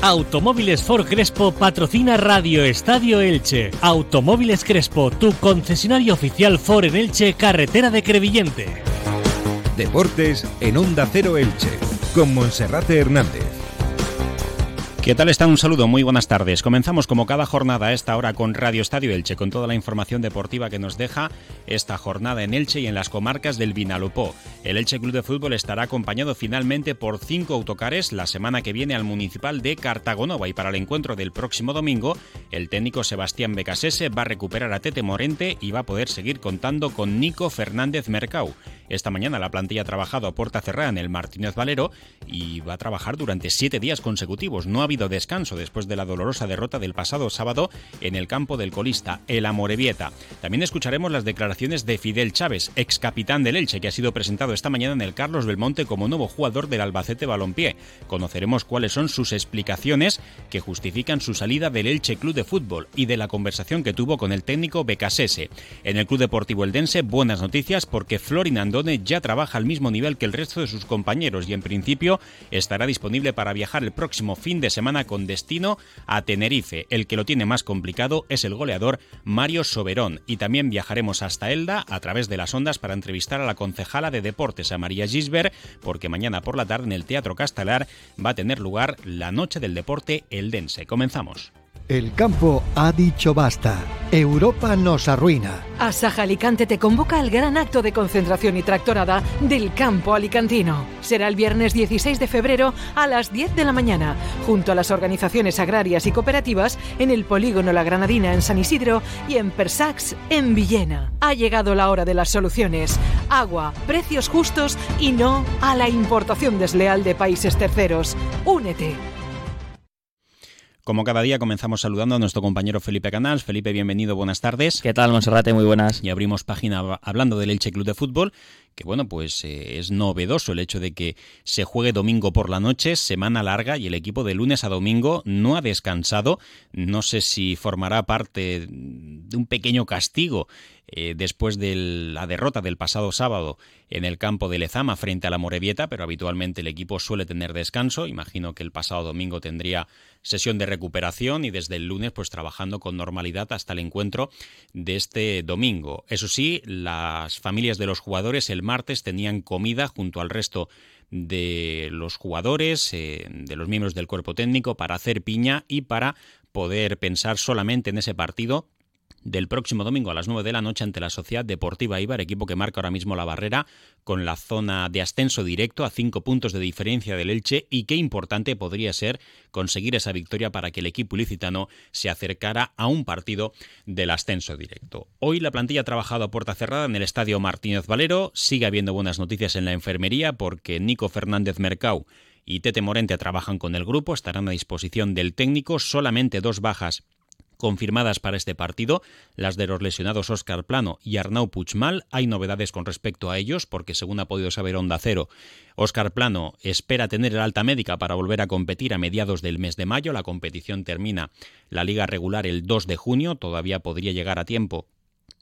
Automóviles Ford Crespo patrocina Radio Estadio Elche. Automóviles Crespo, tu concesionario oficial Ford en Elche, carretera de Crevillente. Deportes en Onda Cero Elche, con Monserrate Hernández. ¿Qué tal está? Un saludo, muy buenas tardes. Comenzamos como cada jornada a esta hora con Radio Estadio Elche, con toda la información deportiva que nos deja esta jornada en Elche y en las comarcas del Vinalopó. El Elche Club de Fútbol estará acompañado finalmente por cinco autocares la semana que viene al Municipal de Cartagonova y para el encuentro del próximo domingo, el técnico Sebastián Becasese va a recuperar a Tete Morente y va a poder seguir contando con Nico Fernández Mercau. Esta mañana la plantilla ha trabajado a puerta cerrada en el Martínez Valero y va a trabajar durante siete días consecutivos. No ha habido descanso después de la dolorosa derrota del pasado sábado en el campo del colista, el Amorebieta. También escucharemos las declaraciones de Fidel Chávez, ex capitán del Elche, que ha sido presentado esta mañana en el Carlos Belmonte como nuevo jugador del Albacete Balompié. Conoceremos cuáles son sus explicaciones que justifican su salida del Elche Club de Fútbol y de la conversación que tuvo con el técnico Becasese. En el Club Deportivo Eldense, buenas noticias porque Florinando ya trabaja al mismo nivel que el resto de sus compañeros y en principio estará disponible para viajar el próximo fin de semana con destino a Tenerife. El que lo tiene más complicado es el goleador Mario Soberón y también viajaremos hasta Elda a través de las ondas para entrevistar a la concejala de deportes a María Gisbert porque mañana por la tarde en el Teatro Castelar va a tener lugar la Noche del Deporte Eldense. Comenzamos. El campo ha dicho basta. Europa nos arruina. Asaja Alicante te convoca al gran acto de concentración y tractorada del campo alicantino. Será el viernes 16 de febrero a las 10 de la mañana, junto a las organizaciones agrarias y cooperativas en el polígono La Granadina en San Isidro y en Persax en Villena. Ha llegado la hora de las soluciones. Agua, precios justos y no a la importación desleal de países terceros. Únete. Como cada día comenzamos saludando a nuestro compañero Felipe Canals. Felipe, bienvenido, buenas tardes. ¿Qué tal, Monserrate? Muy buenas. Y abrimos página hablando del Elche Club de Fútbol, que bueno, pues eh, es novedoso el hecho de que se juegue domingo por la noche, semana larga, y el equipo de lunes a domingo no ha descansado. No sé si formará parte de un pequeño castigo eh, después de la derrota del pasado sábado en el campo de Lezama frente a la Morevieta, pero habitualmente el equipo suele tener descanso. Imagino que el pasado domingo tendría sesión de recuperación y desde el lunes pues trabajando con normalidad hasta el encuentro de este domingo. Eso sí, las familias de los jugadores el martes tenían comida junto al resto de los jugadores, eh, de los miembros del cuerpo técnico, para hacer piña y para poder pensar solamente en ese partido del próximo domingo a las 9 de la noche ante la Sociedad Deportiva Ibar, equipo que marca ahora mismo la barrera con la zona de ascenso directo a cinco puntos de diferencia del Elche y qué importante podría ser conseguir esa victoria para que el equipo ilicitano se acercara a un partido del ascenso directo. Hoy la plantilla ha trabajado a puerta cerrada en el estadio Martínez Valero, sigue habiendo buenas noticias en la enfermería porque Nico Fernández Mercau y Tete Morente trabajan con el grupo, estarán a disposición del técnico, solamente dos bajas confirmadas para este partido, las de los lesionados Óscar Plano y Arnau Puchmal. Hay novedades con respecto a ellos, porque según ha podido saber Onda Cero, Óscar Plano espera tener el alta médica para volver a competir a mediados del mes de mayo. La competición termina la liga regular el 2 de junio, todavía podría llegar a tiempo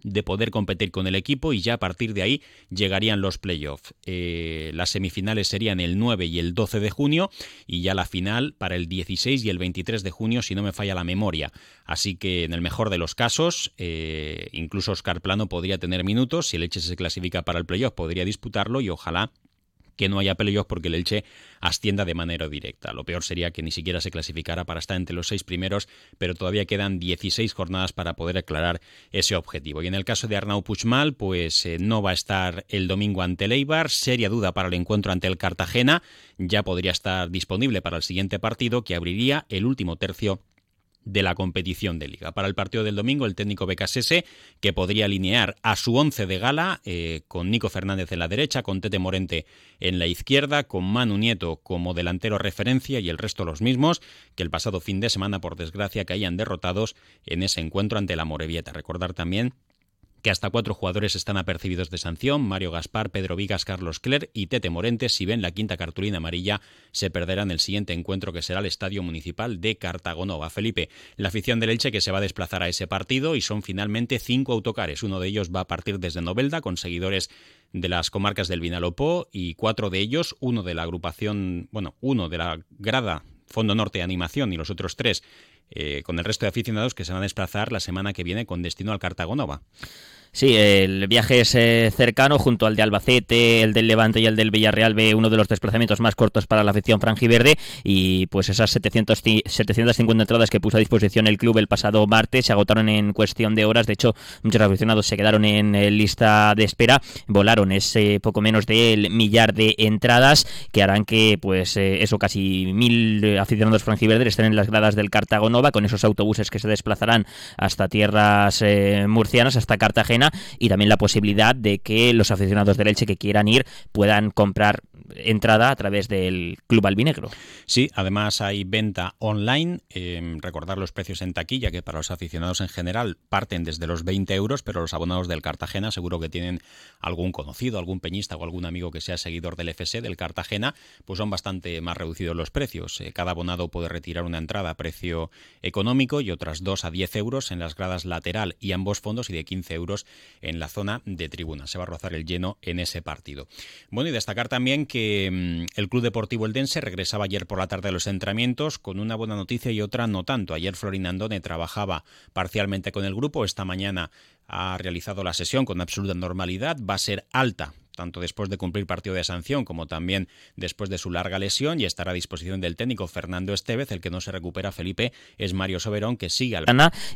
de poder competir con el equipo y ya a partir de ahí llegarían los playoffs. Eh, las semifinales serían el 9 y el 12 de junio y ya la final para el 16 y el 23 de junio si no me falla la memoria. Así que en el mejor de los casos, eh, incluso Oscar Plano podría tener minutos, si el Elche se clasifica para el playoff podría disputarlo y ojalá que no haya playoff porque el Elche ascienda de manera directa. Lo peor sería que ni siquiera se clasificara para estar entre los seis primeros, pero todavía quedan 16 jornadas para poder aclarar ese objetivo. Y en el caso de Arnau Puchmal, pues eh, no va a estar el domingo ante el Eibar, seria duda para el encuentro ante el Cartagena, ya podría estar disponible para el siguiente partido que abriría el último tercio de la competición de liga. Para el partido del domingo, el técnico Becasese, que podría alinear a su once de gala, eh, con Nico Fernández en la derecha, con Tete Morente en la izquierda, con Manu Nieto como delantero referencia y el resto los mismos, que el pasado fin de semana, por desgracia, caían derrotados en ese encuentro ante la Morevieta. Recordar también que hasta cuatro jugadores están apercibidos de sanción, Mario Gaspar, Pedro Vigas, Carlos Cler y Tete Morente, si ven la quinta cartulina amarilla, se perderán el siguiente encuentro que será el Estadio Municipal de Cartagonova. Felipe, la afición del Elche que se va a desplazar a ese partido y son finalmente cinco autocares. Uno de ellos va a partir desde Novelda con seguidores de las comarcas del Vinalopó y cuatro de ellos, uno de la agrupación, bueno, uno de la grada Fondo Norte Animación y los otros tres eh, con el resto de aficionados que se van a desplazar la semana que viene con destino al Cartagonova. Sí, el viaje es eh, cercano junto al de Albacete, el del Levante y el del Villarreal ve uno de los desplazamientos más cortos para la afición franjiverde y pues esas 700, 750 entradas que puso a disposición el club el pasado martes se agotaron en cuestión de horas, de hecho muchos aficionados se quedaron en eh, lista de espera, volaron ese poco menos del millar de entradas que harán que pues eh, eso casi mil aficionados franjiverdes estén en las gradas del Cartago Nova con esos autobuses que se desplazarán hasta tierras murcianas, hasta Cartagena y también la posibilidad de que los aficionados del Elche que quieran ir puedan comprar entrada a través del Club Albinegro. Sí, además hay venta online. Eh, recordar los precios en taquilla, que para los aficionados en general parten desde los 20 euros, pero los abonados del Cartagena seguro que tienen algún conocido, algún peñista o algún amigo que sea seguidor del FC, del Cartagena, pues son bastante más reducidos los precios. Eh, cada abonado puede retirar una entrada a precio económico y otras dos a 10 euros en las gradas lateral y ambos fondos y de 15 euros en la zona de tribuna. Se va a rozar el lleno en ese partido. Bueno, y destacar también que mm, el Club Deportivo Eldense regresaba ayer por la tarde a los entrenamientos con una buena noticia y otra no tanto. Ayer Florin Andone trabajaba parcialmente con el grupo, esta mañana ha realizado la sesión con absoluta normalidad, va a ser alta tanto después de cumplir partido de sanción como también después de su larga lesión y estará a disposición del técnico Fernando Estevez. El que no se recupera, Felipe, es Mario Soberón, que sigue al...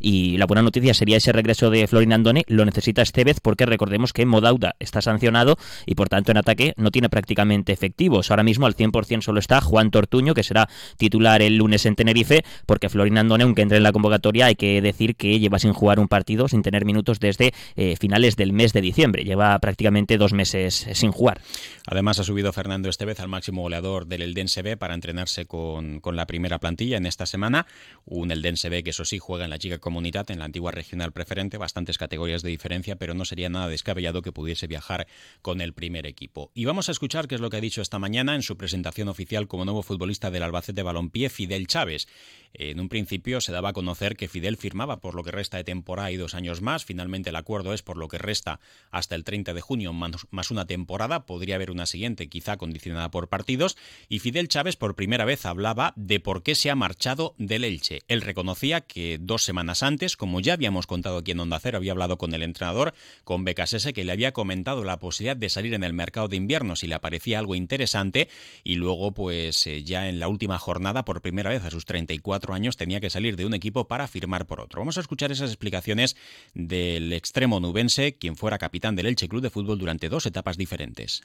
Y la buena noticia sería ese regreso de Florin Andone. Lo necesita Estevez porque recordemos que Modauda está sancionado y por tanto en ataque no tiene prácticamente efectivos. Ahora mismo al 100% solo está Juan Tortuño, que será titular el lunes en Tenerife, porque Florin Andone, aunque entre en la convocatoria, hay que decir que lleva sin jugar un partido, sin tener minutos desde eh, finales del mes de diciembre. Lleva prácticamente dos meses sin jugar. Además ha subido Fernando Estevez al máximo goleador del Eldense B para entrenarse con, la primera plantilla en esta semana. Un Eldense B que eso sí juega en la Chica Comunidad, en la antigua regional preferente, bastantes categorías de diferencia, pero no sería nada descabellado que pudiese viajar con el primer equipo. Y vamos a escuchar qué es lo que ha dicho esta mañana en su presentación oficial como nuevo futbolista del Albacete Balompié, Fidel Chávez. En un principio se daba a conocer que Fidel firmaba por lo que resta de temporada y dos años más. Finalmente el acuerdo es por lo que resta hasta el 30 de junio más una temporada. Podría haber una siguiente, quizá condicionada por partidos. Y Fidel Chávez por primera vez hablaba de por qué se ha marchado del Elche. Él reconocía que dos semanas antes, como ya habíamos contado aquí en Onda Cero, había hablado con el entrenador, con Becasese, que le había comentado la posibilidad de salir en el mercado de invierno si le parecía algo interesante. Y luego, pues eh, ya en la última jornada, por primera vez a sus 34 años tenía que salir de un equipo para firmar por otro. Vamos a escuchar esas explicaciones del extremo nubense, quien fuera capitán del Elche Club de Fútbol durante dos etapas diferentes.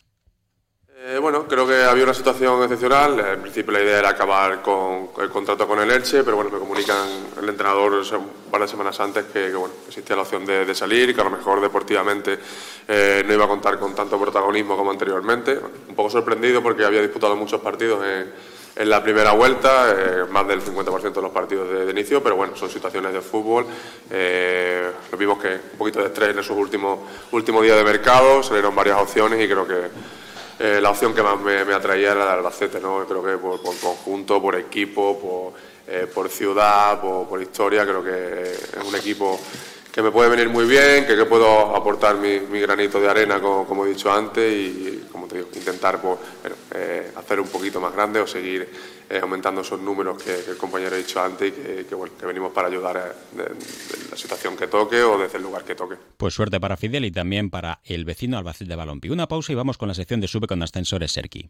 Eh, bueno, creo que había una situación excepcional. En principio la idea era acabar con el contrato con el Elche, pero bueno, me comunican el entrenador un par de semanas antes que, bueno, existía la opción de, salir y que a lo mejor deportivamente eh, no iba a contar con tanto protagonismo como anteriormente. Un poco sorprendido porque había disputado muchos partidos en en la primera vuelta, eh, más del 50% de los partidos de, inicio, pero bueno, son situaciones de fútbol. Eh, lo vimos que un poquito de estrés en esos últimos, últimos días de mercado, salieron varias opciones y creo que eh, la opción que más me, atraía era la de Albacete, ¿no? creo que por, conjunto, por equipo, por ciudad, por, historia, creo que es un equipo que me puede venir muy bien, que, puedo aportar mi, granito de arena, como, he dicho antes, y, como te digo, intentar pues, eh, hacer un poquito más grande o seguir eh, aumentando esos números que, el compañero ha dicho antes y que, que, venimos para ayudar en eh, la situación que toque o desde el lugar que toque. Pues suerte para Fidel y también para el vecino Albacete de Balompi. Una pausa y vamos con la sección de Sube con Ascensores Serki.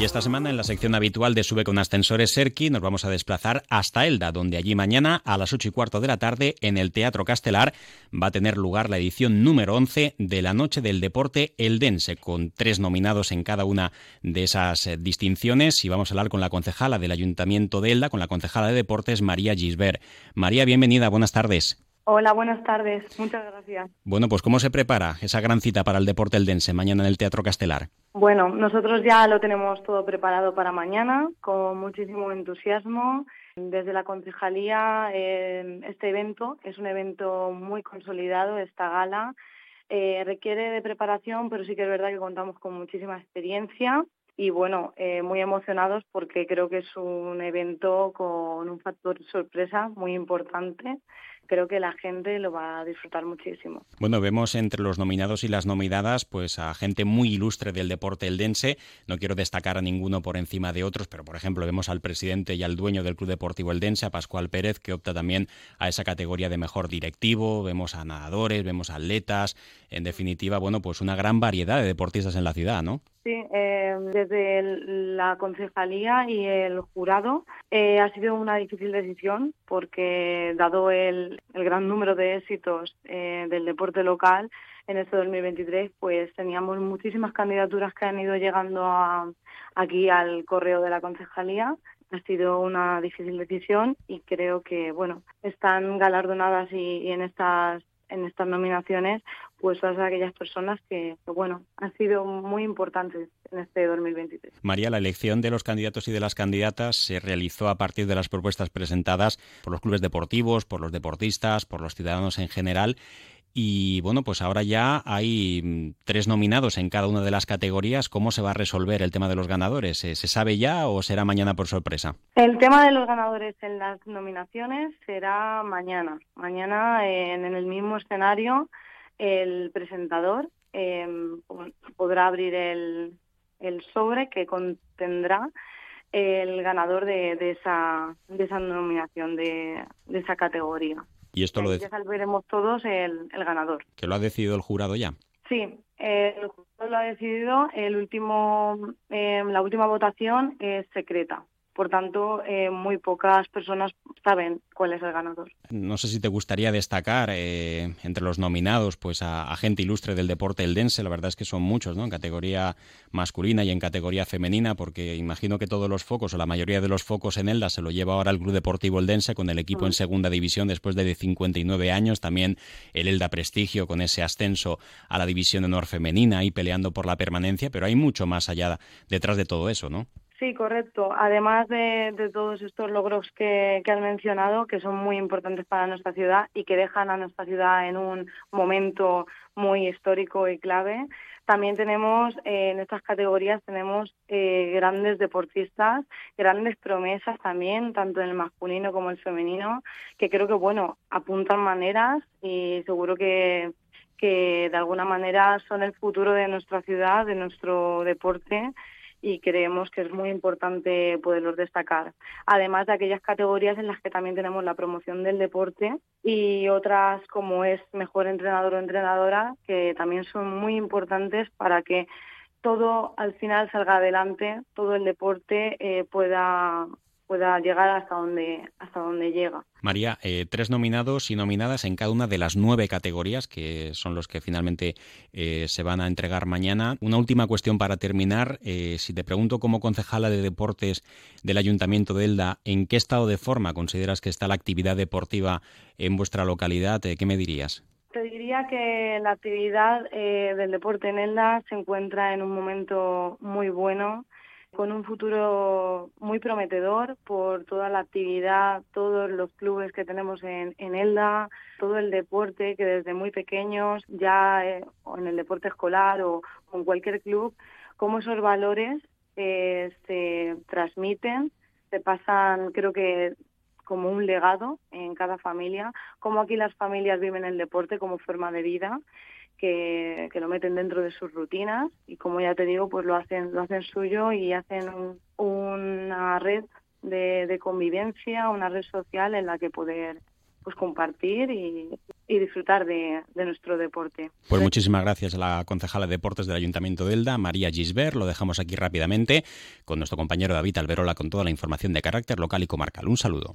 Y esta semana en la sección habitual de Sube con Ascensores Serki nos vamos a desplazar hasta Elda, donde allí mañana a las 8 y cuarto de la tarde en el Teatro Castelar va a tener lugar la edición número 11 de la Noche del Deporte Eldense, con tres nominados en cada una de esas eh, distinciones. Y vamos a hablar con la concejala del Ayuntamiento de Elda, con la concejala de Deportes, María Gisbert. María, bienvenida, buenas tardes. Hola, buenas tardes. Muchas gracias. Bueno, pues ¿cómo se prepara esa gran cita para el deporte eldense mañana en el Teatro Castelar? Bueno, nosotros ya lo tenemos todo preparado para mañana, con muchísimo entusiasmo. Desde la concejalía, eh, este evento es un evento muy consolidado, esta gala. Eh, requiere de preparación, pero sí que es verdad que contamos con muchísima experiencia y bueno, eh, muy emocionados porque creo que es un evento con un factor sorpresa muy importante creo que la gente lo va a disfrutar muchísimo. Bueno, vemos entre los nominados y las nominadas pues a gente muy ilustre del deporte eldense. No quiero destacar a ninguno por encima de otros, pero por ejemplo vemos al presidente y al dueño del Club Deportivo Eldense, a Pascual Pérez, que opta también a esa categoría de mejor directivo. Vemos a nadadores, vemos a atletas. En definitiva, bueno, pues una gran variedad de deportistas en la ciudad, ¿no? Sí, eh, desde la concejalía y el jurado eh, ha sido una difícil decisión porque dado el, gran número de éxitos eh, del deporte local en este 2023, pues teníamos muchísimas candidaturas que han ido llegando aquí al correo de la concejalía. Ha sido una difícil decisión y creo que bueno están galardonadas y en estas en estas nominaciones pues todas aquellas personas que, bueno, han sido muy importantes en este 2023. María, la elección de los candidatos y de las candidatas se realizó a partir de las propuestas presentadas por los clubes deportivos, por los deportistas, por los ciudadanos en general y bueno, pues ahora ya hay mm, tres nominados en cada una de las categorías. ¿Cómo se va a resolver el tema de los ganadores? ¿Se sabe ya o será mañana por sorpresa? El tema de los ganadores en las nominaciones será mañana. Mañana en, el mismo escenario el presentador em, podrá abrir el, sobre que contendrá el ganador de, esa, de esa nominación, de esa categoría. Y esto lo ya sabremos todos el, el, ganador. ¿Que lo ha decidido el jurado ya? Sí, el jurado lo ha decidido. El último, eh, la última votación es secreta. Por tanto, eh, muy pocas personas saben cuál es el ganador. No sé si te gustaría destacar eh, entre los nominados pues a, gente ilustre del deporte eldense. La verdad es que son muchos, ¿no? En categoría masculina y en categoría femenina, porque imagino que todos los focos o la mayoría de los focos en Elda se lo lleva ahora el Club Deportivo Eldense con el equipo en segunda división después de 59 años. También el Elda Prestigio con ese ascenso a la división de honor femenina y peleando por la permanencia, pero hay mucho más allá detrás de todo eso, ¿no? Sí, correcto. Además de, todos estos logros que, que, has mencionado, que son muy importantes para nuestra ciudad y que dejan a nuestra ciudad en un momento muy histórico y clave, también tenemos eh, en estas categorías tenemos eh, grandes deportistas, grandes promesas también, tanto en el masculino como en el femenino, que creo que bueno apuntan maneras y seguro que que de alguna manera son el futuro de nuestra ciudad, de nuestro deporte y creemos que es muy importante poderlos destacar. Además de aquellas categorías en las que también tenemos la promoción del deporte y otras como es mejor entrenador o entrenadora, que también son muy importantes para que todo al final salga adelante, todo el deporte eh, pueda pueda llegar hasta donde hasta donde llega. María, eh, tres nominados y nominadas en cada una de las nueve categorías que son los que finalmente eh, se van a entregar mañana. Una última cuestión para terminar. Eh, si te pregunto como concejala de deportes del Ayuntamiento de Elda, ¿en qué estado de forma consideras que está la actividad deportiva en vuestra localidad? ¿Qué me dirías? Te diría que la actividad del deporte en Elda se encuentra en un momento muy bueno con un futuro muy prometedor por toda la actividad, todos los clubes que tenemos en, Elda, todo el deporte que desde muy pequeños, ya eh, en el deporte escolar o con cualquier club, cómo esos valores eh, se transmiten, se pasan, creo que como un legado en cada familia, cómo aquí las familias viven el deporte como forma de vida que, lo meten dentro de sus rutinas y como ya te digo, pues lo hacen, lo hacen suyo y hacen una red de, convivencia, una red social en la que poder pues compartir y, disfrutar de, nuestro deporte. Pues muchísimas gracias a la concejala de deportes del Ayuntamiento de Elda, María Gisbert. Lo dejamos aquí rápidamente con nuestro compañero David Alberola con toda la información de carácter local y comarcal. Un saludo.